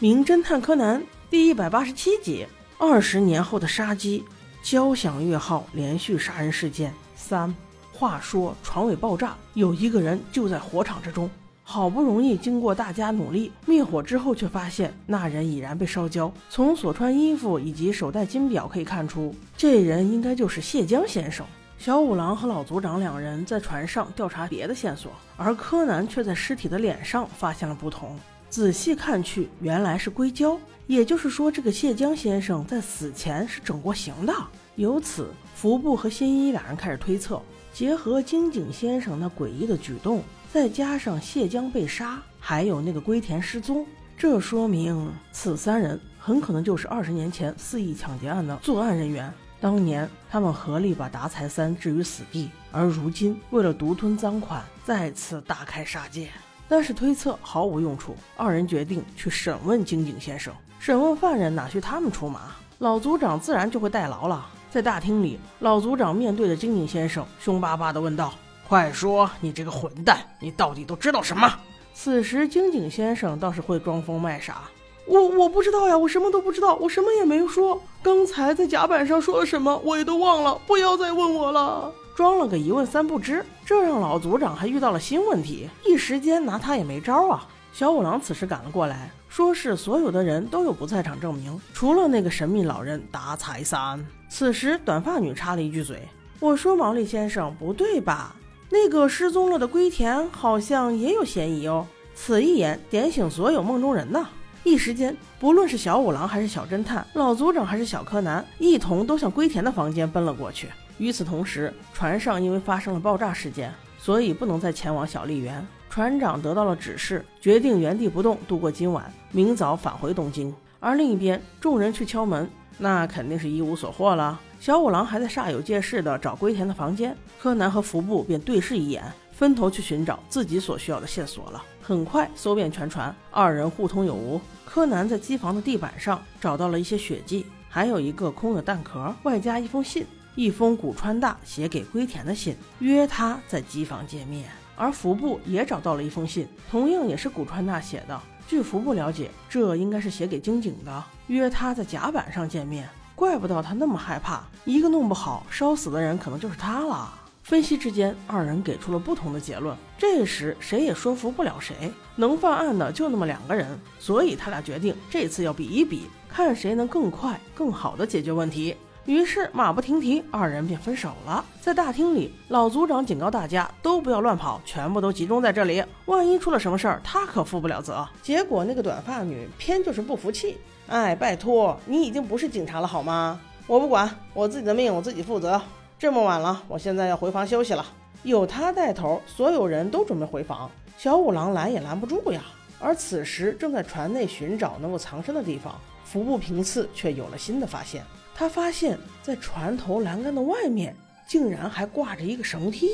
名侦探柯南》第一百八十七集：二十年后的杀机，交响乐号连续杀人事件三。话说船尾爆炸，有一个人就在火场之中。好不容易经过大家努力灭火之后，却发现那人已然被烧焦。从所穿衣服以及手戴金表可以看出，这人应该就是谢江先生。小五郎和老组长两人在船上调查别的线索，而柯南却在尸体的脸上发现了不同。仔细看去，原来是硅胶，也就是说，这个谢江先生在死前是整过形的。由此，福部和新一俩人开始推测，结合金井先生那诡异的举动，再加上谢江被杀，还有那个龟田失踪，这说明此三人很可能就是二十年前四亿抢劫案的作案人员。当年他们合力把达财三置于死地，而如今为了独吞赃款，再次大开杀戒。但是推测毫无用处，二人决定去审问金井先生。审问犯人哪需他们出马？老族长自然就会代劳了。在大厅里，老族长面对着金井先生，凶巴巴地问道：“快说，你这个混蛋，你到底都知道什么？”此时，金井先生倒是会装疯卖傻：“我我不知道呀，我什么都不知道，我什么也没说。刚才在甲板上说了什么，我也都忘了。不要再问我了。”装了个一问三不知，这让老组长还遇到了新问题，一时间拿他也没招啊。小五郎此时赶了过来，说是所有的人都有不在场证明，除了那个神秘老人达财三。此时短发女插了一句嘴：“我说毛利先生不对吧？那个失踪了的龟田好像也有嫌疑哦。”此一言点醒所有梦中人呐！一时间，不论是小五郎还是小侦探，老组长还是小柯南，一同都向龟田的房间奔了过去。与此同时，船上因为发生了爆炸事件，所以不能再前往小笠原。船长得到了指示，决定原地不动度过今晚，明早返回东京。而另一边，众人去敲门，那肯定是一无所获了。小五郎还在煞有介事地找龟田的房间，柯南和服部便对视一眼，分头去寻找自己所需要的线索了。很快，搜遍全船，二人互通有无。柯南在机房的地板上找到了一些血迹，还有一个空的弹壳，外加一封信。一封古川大写给龟田的信，约他在机房见面。而服部也找到了一封信，同样也是古川大写的。据服部了解，这应该是写给金井的，约他在甲板上见面。怪不得他那么害怕，一个弄不好烧死的人可能就是他了。分析之间，二人给出了不同的结论。这时谁也说服不了谁，能犯案的就那么两个人，所以他俩决定这次要比一比，看谁能更快、更好的解决问题。于是马不停蹄，二人便分手了。在大厅里，老组长警告大家都不要乱跑，全部都集中在这里，万一出了什么事儿，他可负不了责。结果那个短发女偏就是不服气，哎，拜托，你已经不是警察了好吗？我不管，我自己的命我自己负责。这么晚了，我现在要回房休息了。有他带头，所有人都准备回房，小五郎拦也拦不住呀。而此时正在船内寻找能够藏身的地方，服部平次却有了新的发现。他发现，在船头栏杆的外面，竟然还挂着一个绳梯。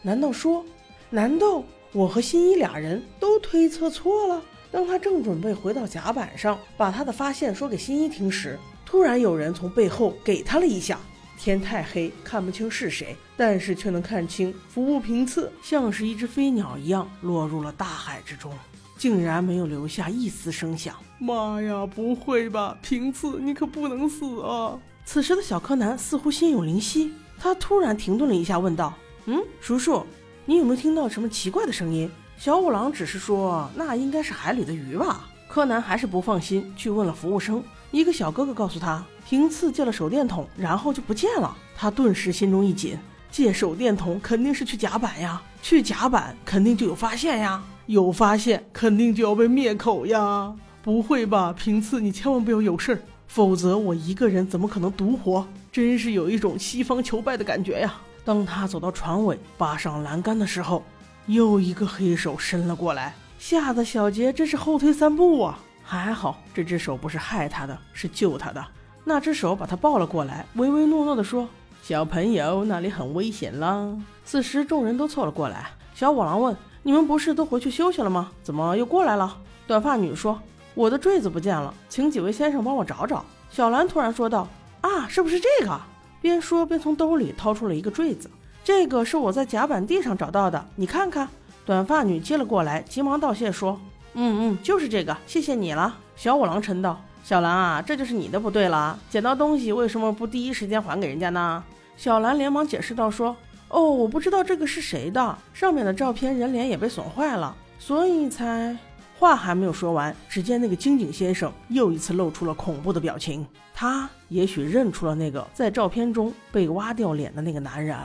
难道说，难道我和新一俩人都推测错了？当他正准备回到甲板上，把他的发现说给新一听时，突然有人从背后给他了一下。天太黑，看不清是谁，但是却能看清服务平次像是一只飞鸟一样落入了大海之中。竟然没有留下一丝声响！妈呀，不会吧，平次，你可不能死啊！此时的小柯南似乎心有灵犀，他突然停顿了一下，问道：“嗯，叔叔，你有没有听到什么奇怪的声音？”小五郎只是说：“那应该是海里的鱼吧。”柯南还是不放心，去问了服务生。一个小哥哥告诉他，平次借了手电筒，然后就不见了。他顿时心中一紧，借手电筒肯定是去甲板呀，去甲板肯定就有发现呀。有发现，肯定就要被灭口呀！不会吧，平次，你千万不要有事儿，否则我一个人怎么可能独活？真是有一种西方求败的感觉呀！当他走到船尾，扒上栏杆的时候，又一个黑手伸了过来，吓得小杰真是后退三步啊！还好这只手不是害他的，是救他的。那只手把他抱了过来，唯唯诺诺地说：“小朋友，那里很危险啦。”此时众人都凑了过来，小五郎问。你们不是都回去休息了吗？怎么又过来了？短发女说：“我的坠子不见了，请几位先生帮我找找。”小兰突然说道：“啊，是不是这个？”边说边从兜里掏出了一个坠子。这个是我在甲板地上找到的，你看看。短发女接了过来，急忙道谢说：“嗯嗯，就是这个，谢谢你了。”小五郎嗔道：“小兰啊，这就是你的不对了，捡到东西为什么不第一时间还给人家呢？”小兰连忙解释道：“说，哦，我不知道这个是谁的，上面的照片人脸也被损坏了，所以才……”话还没有说完，只见那个金井先生又一次露出了恐怖的表情。他也许认出了那个在照片中被挖掉脸的那个男人。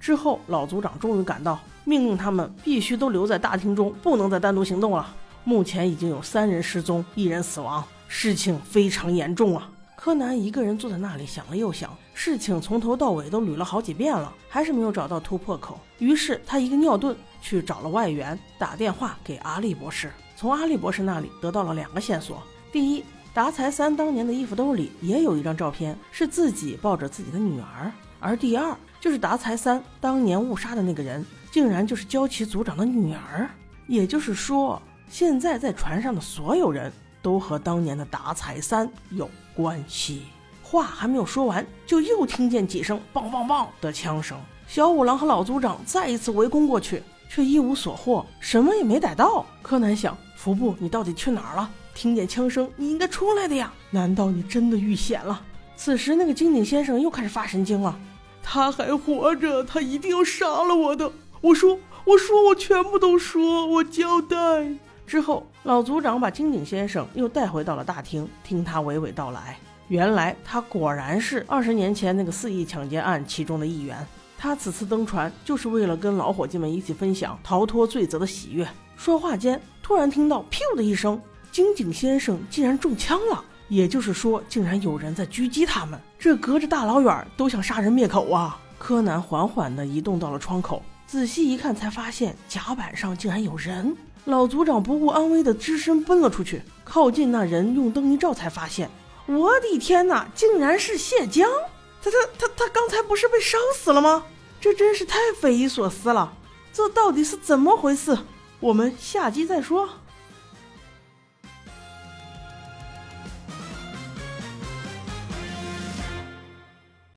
之后，老组长终于赶到，命令他们必须都留在大厅中，不能再单独行动了。目前已经有三人失踪，一人死亡，事情非常严重啊！柯南一个人坐在那里想了又想，事情从头到尾都捋了好几遍了，还是没有找到突破口。于是他一个尿遁去找了外援，打电话给阿笠博士。从阿笠博士那里得到了两个线索：第一，达才三当年的衣服兜里也有一张照片，是自己抱着自己的女儿；而第二，就是达才三当年误杀的那个人，竟然就是焦崎组长的女儿。也就是说，现在在船上的所有人都和当年的达才三有关系。话还没有说完，就又听见几声“棒棒棒”的枪声。小五郎和老族长再一次围攻过去，却一无所获，什么也没逮到。柯南想。福布，你到底去哪儿了？听见枪声，你应该出来的呀！难道你真的遇险了？此时，那个金井先生又开始发神经了。他还活着，他一定要杀了我的！我说，我说，我全部都说，我交代。之后，老族长把金井先生又带回到了大厅，听他娓娓道来。原来，他果然是二十年前那个肆意抢劫案其中的一员。他此次登船，就是为了跟老伙计们一起分享逃脱罪责的喜悦。说话间，突然听到“噗”的一声，金井先生竟然中枪了。也就是说，竟然有人在狙击他们。这隔着大老远都想杀人灭口啊！柯南缓缓地移动到了窗口，仔细一看，才发现甲板上竟然有人。老组长不顾安危的只身奔了出去，靠近那人，用灯一照，才发现，我的天哪，竟然是谢江！他他他他刚才不是被烧死了吗？这真是太匪夷所思了！这到底是怎么回事？我们下集再说。